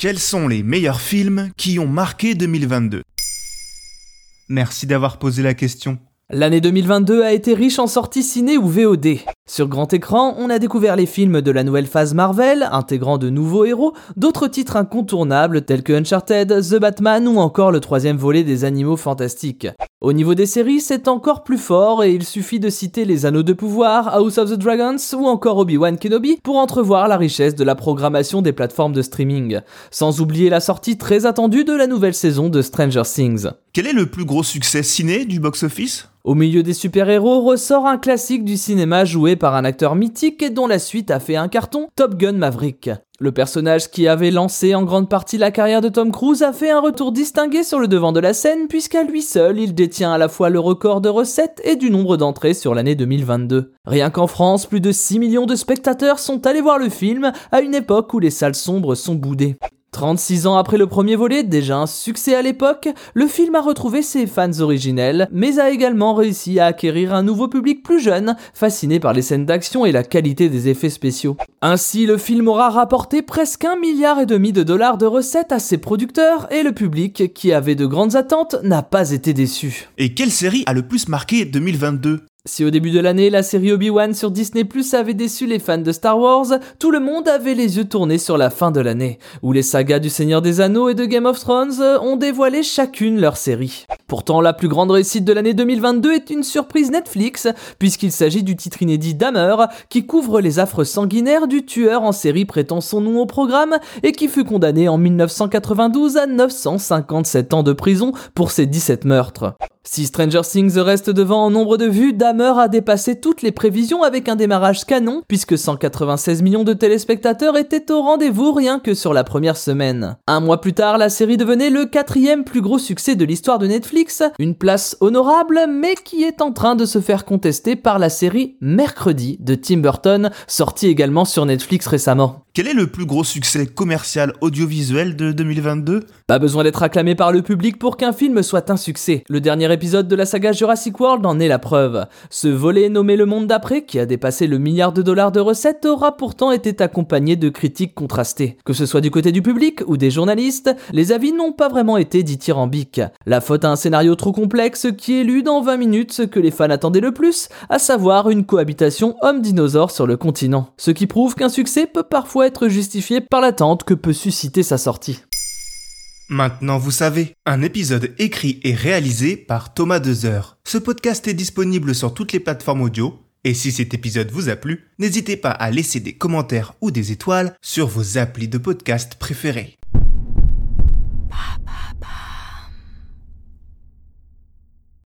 Quels sont les meilleurs films qui ont marqué 2022 Merci d'avoir posé la question. L'année 2022 a été riche en sorties ciné ou VOD. Sur grand écran, on a découvert les films de la nouvelle phase Marvel, intégrant de nouveaux héros, d'autres titres incontournables tels que Uncharted, The Batman ou encore le troisième volet des Animaux Fantastiques. Au niveau des séries, c'est encore plus fort et il suffit de citer Les Anneaux de Pouvoir, House of the Dragons ou encore Obi-Wan Kenobi pour entrevoir la richesse de la programmation des plateformes de streaming. Sans oublier la sortie très attendue de la nouvelle saison de Stranger Things. Quel est le plus gros succès ciné du box-office? Au milieu des super-héros ressort un classique du cinéma joué par un acteur mythique et dont la suite a fait un carton, Top Gun Maverick. Le personnage qui avait lancé en grande partie la carrière de Tom Cruise a fait un retour distingué sur le devant de la scène puisqu'à lui seul il détient à la fois le record de recettes et du nombre d'entrées sur l'année 2022. Rien qu'en France, plus de 6 millions de spectateurs sont allés voir le film à une époque où les salles sombres sont boudées. 36 ans après le premier volet, déjà un succès à l'époque, le film a retrouvé ses fans originels, mais a également réussi à acquérir un nouveau public plus jeune, fasciné par les scènes d'action et la qualité des effets spéciaux. Ainsi, le film aura rapporté presque un milliard et demi de dollars de recettes à ses producteurs et le public, qui avait de grandes attentes, n'a pas été déçu. Et quelle série a le plus marqué 2022 si au début de l'année, la série Obi-Wan sur Disney Plus avait déçu les fans de Star Wars, tout le monde avait les yeux tournés sur la fin de l'année, où les sagas du Seigneur des Anneaux et de Game of Thrones ont dévoilé chacune leur série. Pourtant, la plus grande réussite de l'année 2022 est une surprise Netflix, puisqu'il s'agit du titre inédit Dahmer, qui couvre les affres sanguinaires du tueur en série prêtant son nom au programme et qui fut condamné en 1992 à 957 ans de prison pour ses 17 meurtres. Si Stranger Things reste devant en nombre de vues, Dahmer a dépassé toutes les prévisions avec un démarrage canon, puisque 196 millions de téléspectateurs étaient au rendez-vous rien que sur la première semaine. Un mois plus tard, la série devenait le quatrième plus gros succès de l'histoire de Netflix, une place honorable, mais qui est en train de se faire contester par la série Mercredi de Tim Burton, sortie également sur Netflix récemment. Quel est le plus gros succès commercial audiovisuel de 2022 Pas besoin d'être acclamé par le public pour qu'un film soit un succès. Le dernier épisode de la saga Jurassic World en est la preuve. Ce volet nommé Le Monde d'après, qui a dépassé le milliard de dollars de recettes, aura pourtant été accompagné de critiques contrastées. Que ce soit du côté du public ou des journalistes, les avis n'ont pas vraiment été dithyrambiques. La faute à un scénario trop complexe qui élude en 20 minutes ce que les fans attendaient le plus, à savoir une cohabitation homme-dinosaure sur le continent. Ce qui prouve qu'un succès peut parfois être justifié par l'attente que peut susciter sa sortie. Maintenant vous savez, un épisode écrit et réalisé par Thomas Dezer. Ce podcast est disponible sur toutes les plateformes audio, et si cet épisode vous a plu, n'hésitez pas à laisser des commentaires ou des étoiles sur vos applis de podcast préférés.